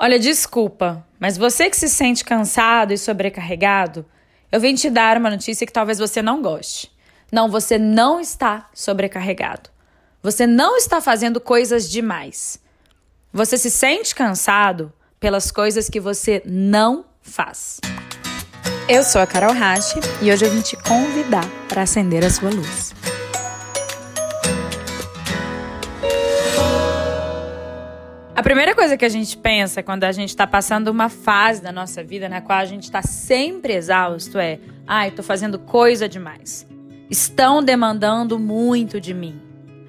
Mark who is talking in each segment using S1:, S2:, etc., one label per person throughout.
S1: Olha, desculpa, mas você que se sente cansado e sobrecarregado, eu vim te dar uma notícia que talvez você não goste. Não, você não está sobrecarregado. Você não está fazendo coisas demais. Você se sente cansado pelas coisas que você não faz. Eu sou a Carol Rache e hoje eu vim te convidar para acender a sua luz. A primeira coisa que a gente pensa quando a gente está passando uma fase da nossa vida na qual a gente está sempre exausto é: ai, estou fazendo coisa demais. Estão demandando muito de mim.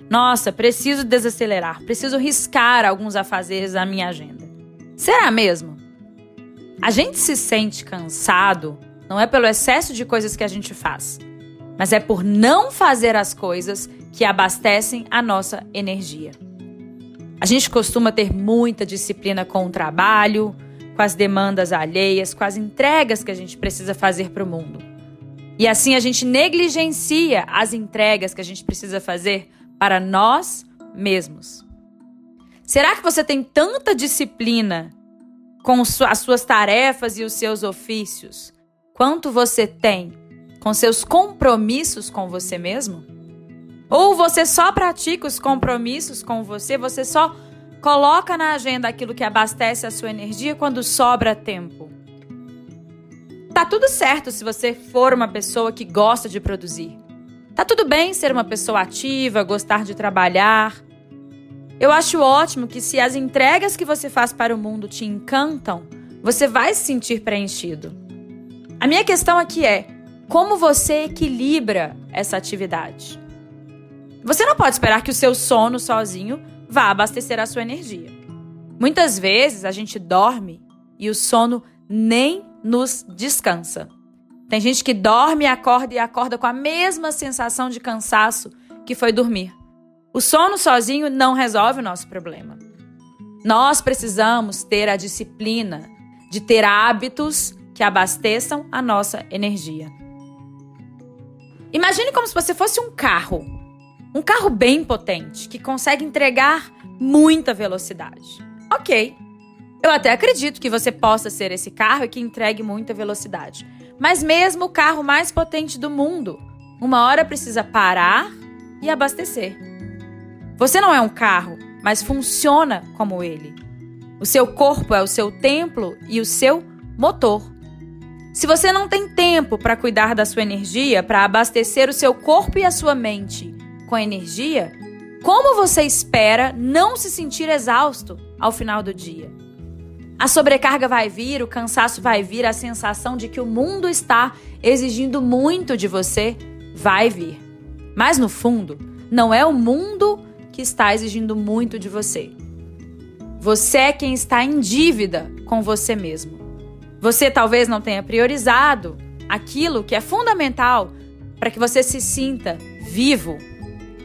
S1: Nossa, preciso desacelerar, preciso riscar alguns afazeres da minha agenda. Será mesmo? A gente se sente cansado não é pelo excesso de coisas que a gente faz, mas é por não fazer as coisas que abastecem a nossa energia. A gente costuma ter muita disciplina com o trabalho, com as demandas alheias, com as entregas que a gente precisa fazer para o mundo. E assim a gente negligencia as entregas que a gente precisa fazer para nós mesmos. Será que você tem tanta disciplina com as suas tarefas e os seus ofícios quanto você tem com seus compromissos com você mesmo? Ou você só pratica os compromissos com você, você só coloca na agenda aquilo que abastece a sua energia quando sobra tempo. Tá tudo certo se você for uma pessoa que gosta de produzir. Tá tudo bem ser uma pessoa ativa, gostar de trabalhar. Eu acho ótimo que se as entregas que você faz para o mundo te encantam, você vai se sentir preenchido. A minha questão aqui é: como você equilibra essa atividade? Você não pode esperar que o seu sono sozinho vá abastecer a sua energia. Muitas vezes a gente dorme e o sono nem nos descansa. Tem gente que dorme acorda e acorda com a mesma sensação de cansaço que foi dormir. O sono sozinho não resolve o nosso problema. Nós precisamos ter a disciplina de ter hábitos que abasteçam a nossa energia. Imagine como se você fosse um carro um carro bem potente, que consegue entregar muita velocidade. Ok. Eu até acredito que você possa ser esse carro e que entregue muita velocidade. Mas mesmo o carro mais potente do mundo, uma hora precisa parar e abastecer. Você não é um carro, mas funciona como ele. O seu corpo é o seu templo e o seu motor. Se você não tem tempo para cuidar da sua energia, para abastecer o seu corpo e a sua mente com energia, como você espera não se sentir exausto ao final do dia? A sobrecarga vai vir, o cansaço vai vir, a sensação de que o mundo está exigindo muito de você vai vir. Mas no fundo, não é o mundo que está exigindo muito de você. Você é quem está em dívida com você mesmo. Você talvez não tenha priorizado aquilo que é fundamental para que você se sinta vivo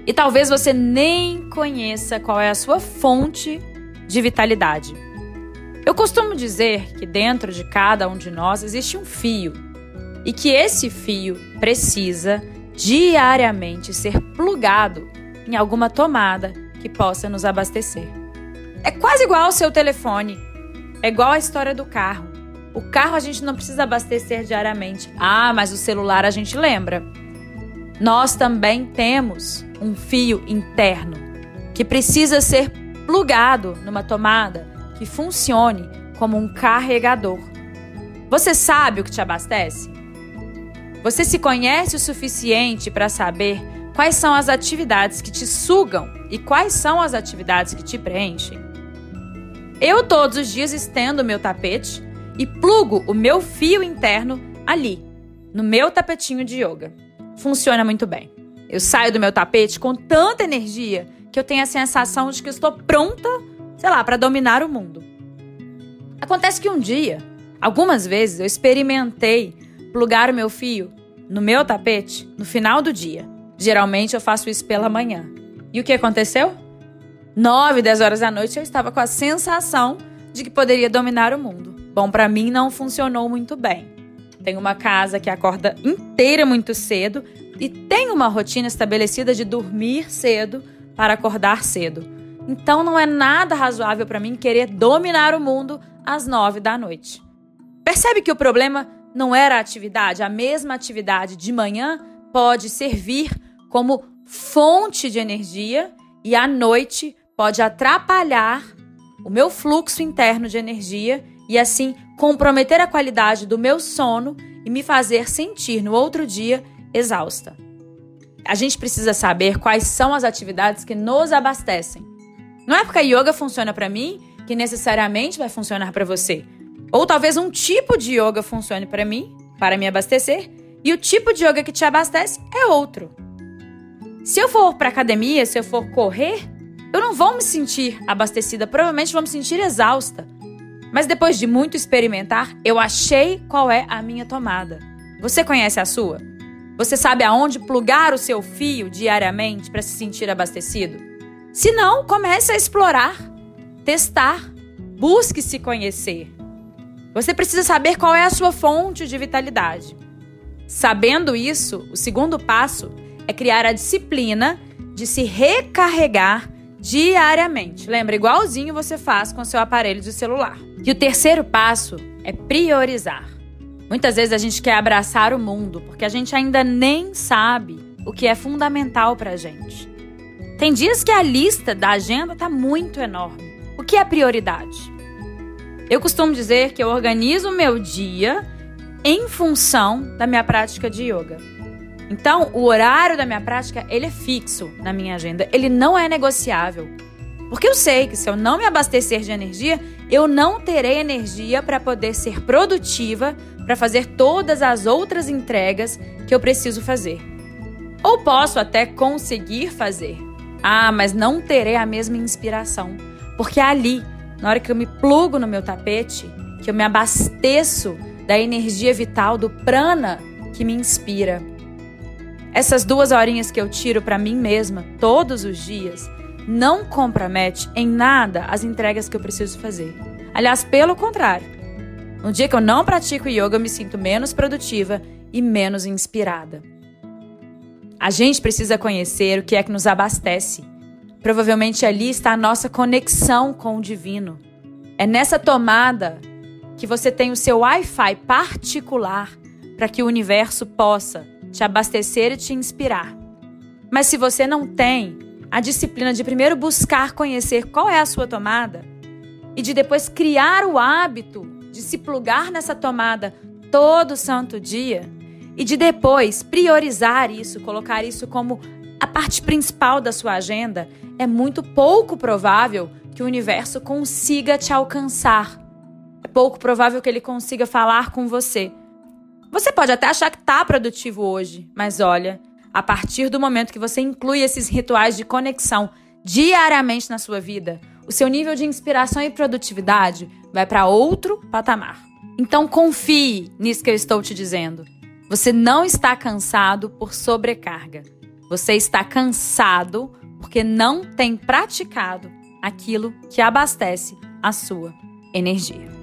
S1: e talvez você nem conheça qual é a sua fonte de vitalidade. Eu costumo dizer que dentro de cada um de nós existe um fio e que esse fio precisa diariamente ser plugado em alguma tomada que possa nos abastecer. É quase igual ao seu telefone, é igual à história do carro. O carro a gente não precisa abastecer diariamente. Ah, mas o celular a gente lembra. Nós também temos um fio interno que precisa ser plugado numa tomada que funcione como um carregador. Você sabe o que te abastece? Você se conhece o suficiente para saber quais são as atividades que te sugam e quais são as atividades que te preenchem? Eu todos os dias estendo o meu tapete e plugo o meu fio interno ali, no meu tapetinho de yoga. Funciona muito bem. Eu saio do meu tapete com tanta energia que eu tenho a sensação de que estou pronta, sei lá, para dominar o mundo. Acontece que um dia, algumas vezes, eu experimentei plugar o meu fio no meu tapete no final do dia. Geralmente eu faço isso pela manhã. E o que aconteceu? 9, 10 horas da noite eu estava com a sensação de que poderia dominar o mundo. Bom, para mim não funcionou muito bem. Tenho uma casa que acorda inteira muito cedo, e tenho uma rotina estabelecida de dormir cedo para acordar cedo. Então não é nada razoável para mim querer dominar o mundo às 9 da noite. Percebe que o problema não era a atividade, a mesma atividade de manhã pode servir como fonte de energia e à noite pode atrapalhar o meu fluxo interno de energia e assim comprometer a qualidade do meu sono e me fazer sentir no outro dia exausta. A gente precisa saber quais são as atividades que nos abastecem. Não é porque a yoga funciona para mim que necessariamente vai funcionar para você. Ou talvez um tipo de yoga funcione para mim, para me abastecer, e o tipo de yoga que te abastece é outro. Se eu for para academia, se eu for correr, eu não vou me sentir abastecida, provavelmente vou me sentir exausta. Mas depois de muito experimentar, eu achei qual é a minha tomada. Você conhece a sua? Você sabe aonde plugar o seu fio diariamente para se sentir abastecido? Se não, comece a explorar, testar, busque se conhecer. Você precisa saber qual é a sua fonte de vitalidade. Sabendo isso, o segundo passo é criar a disciplina de se recarregar diariamente. Lembra, igualzinho você faz com o seu aparelho de celular. E o terceiro passo é priorizar. Muitas vezes a gente quer abraçar o mundo porque a gente ainda nem sabe o que é fundamental para gente. Tem dias que a lista da agenda tá muito enorme. O que é prioridade? Eu costumo dizer que eu organizo o meu dia em função da minha prática de yoga. Então, o horário da minha prática, ele é fixo na minha agenda, ele não é negociável. Porque eu sei que se eu não me abastecer de energia, eu não terei energia para poder ser produtiva, para fazer todas as outras entregas que eu preciso fazer. Ou posso até conseguir fazer. Ah, mas não terei a mesma inspiração. Porque é ali, na hora que eu me plugo no meu tapete, que eu me abasteço da energia vital, do prana que me inspira. Essas duas horinhas que eu tiro para mim mesma todos os dias não compromete em nada as entregas que eu preciso fazer. Aliás, pelo contrário. No dia que eu não pratico yoga, eu me sinto menos produtiva e menos inspirada. A gente precisa conhecer o que é que nos abastece. Provavelmente ali está a nossa conexão com o divino. É nessa tomada que você tem o seu Wi-Fi particular para que o universo possa te abastecer e te inspirar. Mas se você não tem a disciplina de primeiro buscar conhecer qual é a sua tomada e de depois criar o hábito de se plugar nessa tomada todo santo dia e de depois priorizar isso, colocar isso como a parte principal da sua agenda, é muito pouco provável que o universo consiga te alcançar. É pouco provável que ele consiga falar com você. Você pode até achar que está produtivo hoje, mas olha, a partir do momento que você inclui esses rituais de conexão diariamente na sua vida, o seu nível de inspiração e produtividade vai para outro patamar. Então confie nisso que eu estou te dizendo. Você não está cansado por sobrecarga. Você está cansado porque não tem praticado aquilo que abastece a sua energia.